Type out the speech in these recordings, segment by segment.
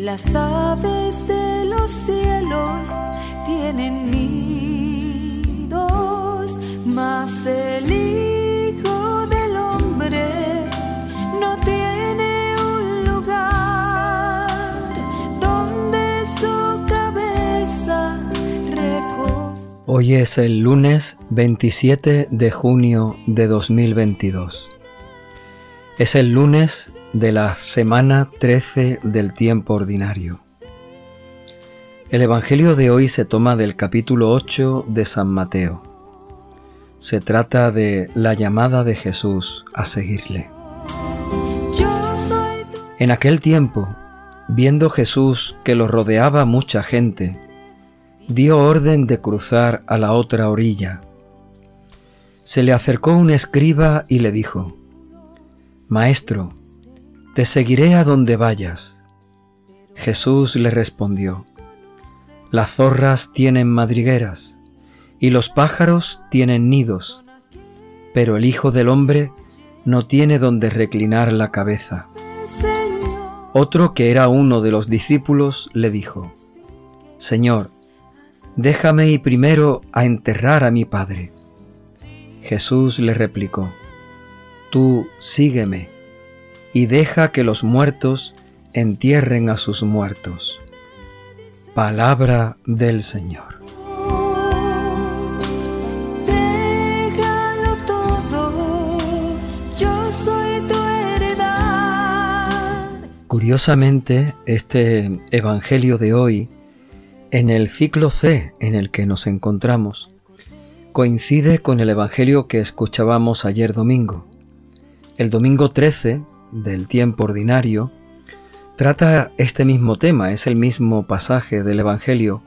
Las aves de los cielos tienen nidos, mas el Hijo del Hombre no tiene un lugar donde su cabeza reposa. Hoy es el lunes 27 de junio de 2022. Es el lunes de la semana 13 del tiempo ordinario. El Evangelio de hoy se toma del capítulo 8 de San Mateo. Se trata de la llamada de Jesús a seguirle. En aquel tiempo, viendo Jesús que lo rodeaba mucha gente, dio orden de cruzar a la otra orilla. Se le acercó un escriba y le dijo, Maestro, te seguiré a donde vayas. Jesús le respondió, Las zorras tienen madrigueras y los pájaros tienen nidos, pero el Hijo del Hombre no tiene donde reclinar la cabeza. Otro que era uno de los discípulos le dijo, Señor, déjame ir primero a enterrar a mi Padre. Jesús le replicó, Tú sígueme y deja que los muertos entierren a sus muertos. Palabra del Señor. Déjalo todo, yo soy tu heredad. Curiosamente, este Evangelio de hoy, en el ciclo C en el que nos encontramos, coincide con el Evangelio que escuchábamos ayer domingo. El domingo 13 del tiempo ordinario, trata este mismo tema, es el mismo pasaje del Evangelio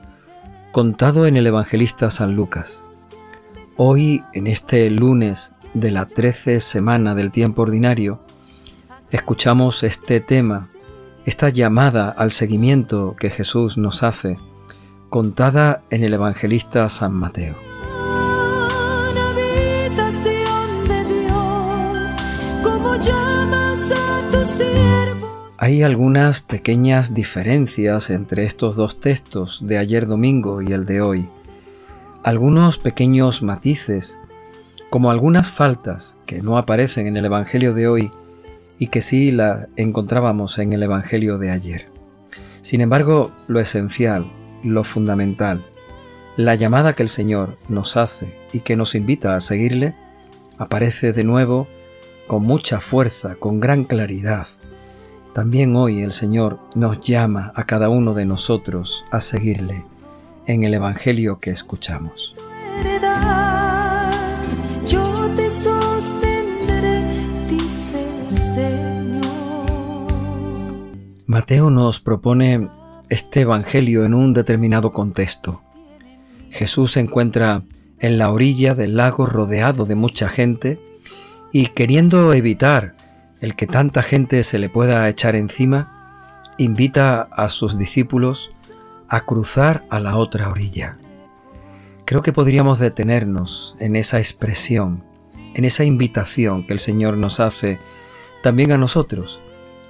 contado en el evangelista San Lucas. Hoy, en este lunes de la 13 semana del tiempo ordinario, escuchamos este tema, esta llamada al seguimiento que Jesús nos hace, contada en el evangelista San Mateo. Hay algunas pequeñas diferencias entre estos dos textos de ayer domingo y el de hoy. Algunos pequeños matices, como algunas faltas que no aparecen en el Evangelio de hoy y que sí la encontrábamos en el Evangelio de ayer. Sin embargo, lo esencial, lo fundamental, la llamada que el Señor nos hace y que nos invita a seguirle, aparece de nuevo con mucha fuerza, con gran claridad también hoy el Señor nos llama a cada uno de nosotros a seguirle en el Evangelio que escuchamos. Mateo nos propone este Evangelio en un determinado contexto. Jesús se encuentra en la orilla del lago rodeado de mucha gente y queriendo evitar el que tanta gente se le pueda echar encima, invita a sus discípulos a cruzar a la otra orilla. Creo que podríamos detenernos en esa expresión, en esa invitación que el Señor nos hace también a nosotros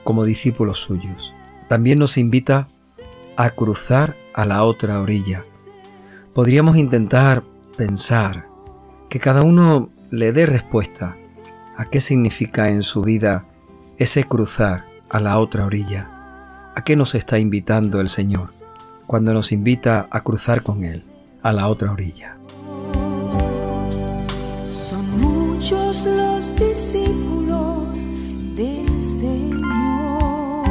como discípulos suyos. También nos invita a cruzar a la otra orilla. Podríamos intentar pensar que cada uno le dé respuesta a qué significa en su vida ese cruzar a la otra orilla. ¿A qué nos está invitando el Señor cuando nos invita a cruzar con Él a la otra orilla? Son muchos los discípulos del Señor,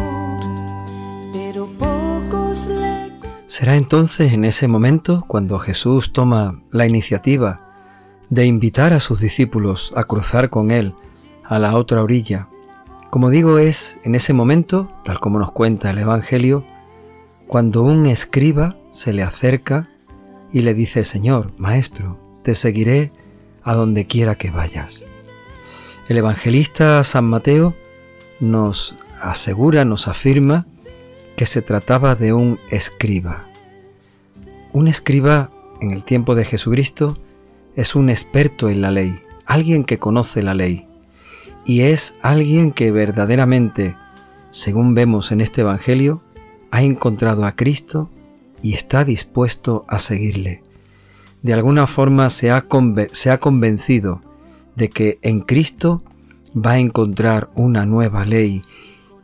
pero pocos le... Será entonces en ese momento cuando Jesús toma la iniciativa de invitar a sus discípulos a cruzar con Él a la otra orilla. Como digo, es en ese momento, tal como nos cuenta el Evangelio, cuando un escriba se le acerca y le dice, Señor, Maestro, te seguiré a donde quiera que vayas. El evangelista San Mateo nos asegura, nos afirma que se trataba de un escriba. Un escriba en el tiempo de Jesucristo es un experto en la ley, alguien que conoce la ley, y es alguien que verdaderamente, según vemos en este Evangelio, ha encontrado a Cristo y está dispuesto a seguirle. De alguna forma se ha, se ha convencido de que en Cristo va a encontrar una nueva ley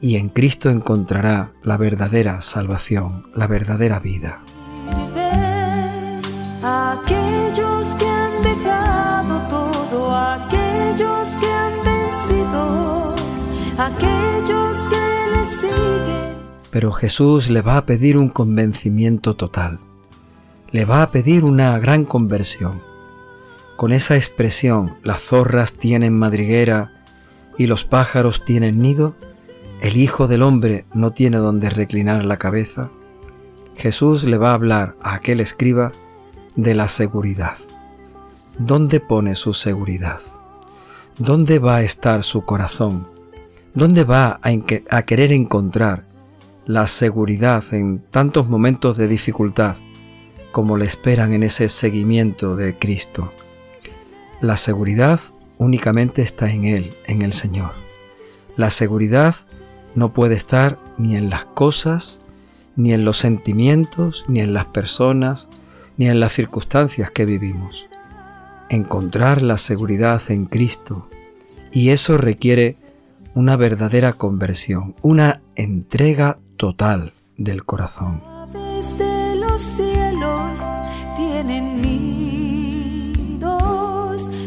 y en Cristo encontrará la verdadera salvación, la verdadera vida. Pero Jesús le va a pedir un convencimiento total. Le va a pedir una gran conversión. Con esa expresión, las zorras tienen madriguera y los pájaros tienen nido, el Hijo del Hombre no tiene donde reclinar la cabeza, Jesús le va a hablar a aquel escriba de la seguridad. ¿Dónde pone su seguridad? ¿Dónde va a estar su corazón? ¿Dónde va a, querer encontrar la seguridad en tantos momentos de dificultad como le esperan en ese seguimiento de Cristo? La seguridad únicamente está en Él, en el Señor. La seguridad no puede estar ni en las cosas, ni en los sentimientos, ni en las personas, ni en las circunstancias que vivimos. Encontrar la seguridad en Cristo, y eso requiere una verdadera conversión, una entrega total del corazón. los cielos tienen nidos,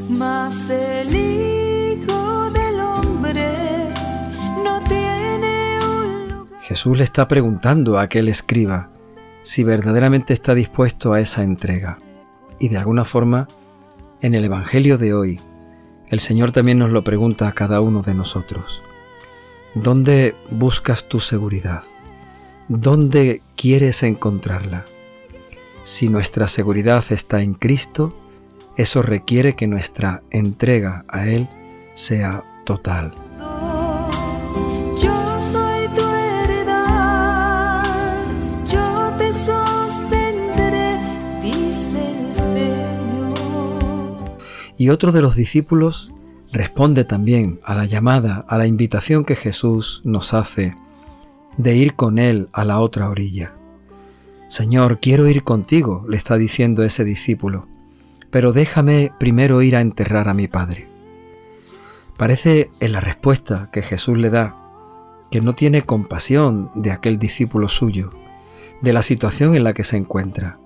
mas el Hijo del Hombre no tiene un lugar. Jesús le está preguntando a aquel escriba si verdaderamente está dispuesto a esa entrega. Y de alguna forma, en el Evangelio de hoy, el Señor también nos lo pregunta a cada uno de nosotros. ¿Dónde buscas tu seguridad? ¿Dónde quieres encontrarla? Si nuestra seguridad está en Cristo, eso requiere que nuestra entrega a Él sea total. Yo soy tu heredad, yo te sostendré, dice el Señor. Y otro de los discípulos responde también a la llamada, a la invitación que Jesús nos hace de ir con Él a la otra orilla. Señor, quiero ir contigo, le está diciendo ese discípulo, pero déjame primero ir a enterrar a mi Padre. Parece en la respuesta que Jesús le da que no tiene compasión de aquel discípulo suyo, de la situación en la que se encuentra.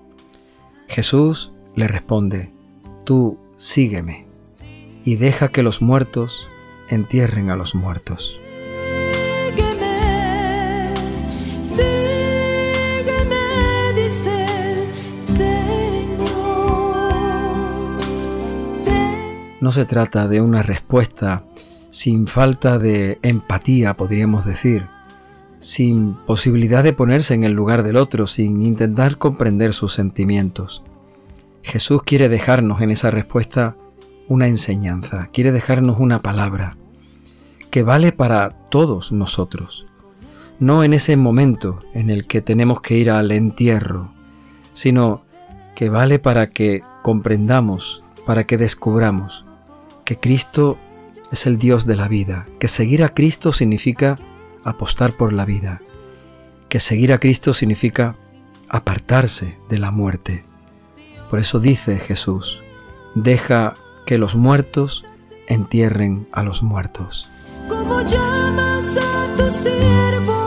Jesús le responde, tú sígueme y deja que los muertos entierren a los muertos. No se trata de una respuesta sin falta de empatía, podríamos decir, sin posibilidad de ponerse en el lugar del otro, sin intentar comprender sus sentimientos. Jesús quiere dejarnos en esa respuesta una enseñanza, quiere dejarnos una palabra que vale para todos nosotros, no en ese momento en el que tenemos que ir al entierro, sino que vale para que comprendamos, para que descubramos que Cristo es el Dios de la vida, que seguir a Cristo significa apostar por la vida, que seguir a Cristo significa apartarse de la muerte. Por eso dice Jesús, deja que los muertos entierren a los muertos. Llamas a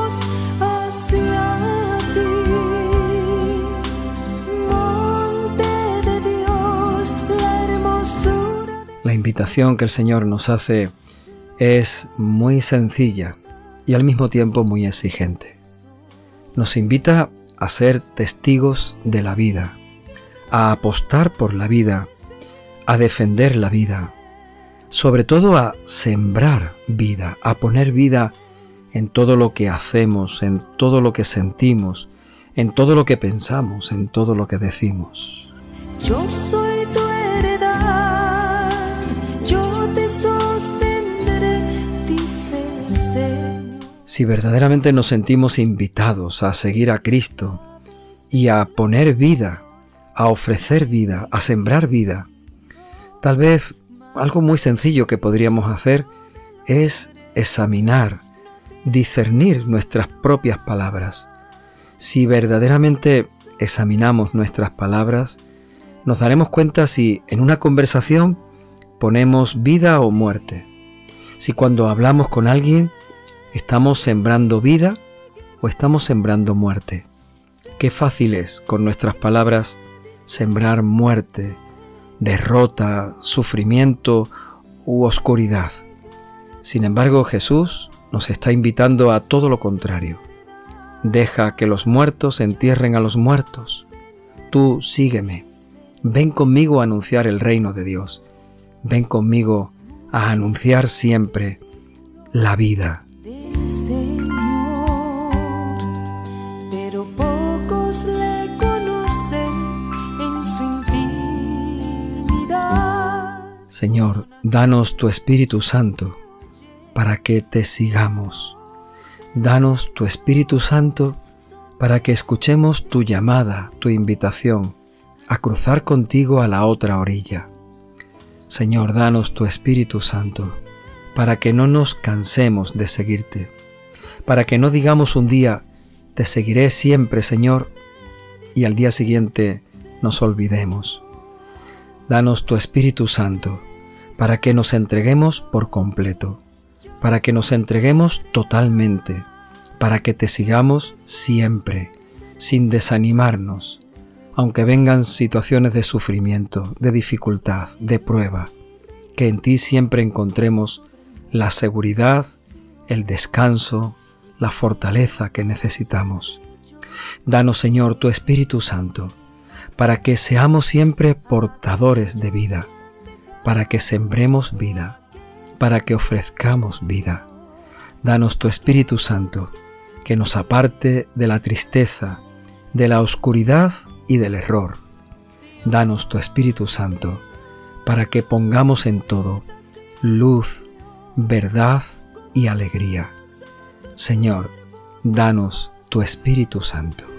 invitación que el Señor nos hace es muy sencilla y al mismo tiempo muy exigente. Nos invita a ser testigos de la vida, a apostar por la vida, a defender la vida, sobre todo a sembrar vida, a poner vida en todo lo que hacemos, en todo lo que sentimos, en todo lo que pensamos, en todo lo que decimos. Yo soy Si verdaderamente nos sentimos invitados a seguir a Cristo y a poner vida, a ofrecer vida, a sembrar vida, tal vez algo muy sencillo que podríamos hacer es examinar, discernir nuestras propias palabras. Si verdaderamente examinamos nuestras palabras, nos daremos cuenta si en una conversación ponemos vida o muerte. Si cuando hablamos con alguien estamos sembrando vida o estamos sembrando muerte. Qué fácil es con nuestras palabras sembrar muerte, derrota, sufrimiento u oscuridad. Sin embargo, Jesús nos está invitando a todo lo contrario. Deja que los muertos entierren a los muertos. Tú sígueme. Ven conmigo a anunciar el reino de Dios. Ven conmigo a anunciar siempre la vida. Señor, danos tu Espíritu Santo para que te sigamos. Danos tu Espíritu Santo para que escuchemos tu llamada, tu invitación a cruzar contigo a la otra orilla. Señor, danos tu Espíritu Santo, para que no nos cansemos de seguirte, para que no digamos un día, te seguiré siempre, Señor, y al día siguiente nos olvidemos. Danos tu Espíritu Santo, para que nos entreguemos por completo, para que nos entreguemos totalmente, para que te sigamos siempre, sin desanimarnos, aunque vengan situaciones de sufrimiento, de dificultad, de prueba, que en ti siempre encontremos la seguridad, el descanso, la fortaleza que necesitamos. Danos, Señor, tu Espíritu Santo, para que seamos siempre portadores de vida, para que sembremos vida, para que ofrezcamos vida. Danos tu Espíritu Santo, que nos aparte de la tristeza, de la oscuridad y del error. Danos tu Espíritu Santo para que pongamos en todo luz, verdad y alegría. Señor, danos tu Espíritu Santo.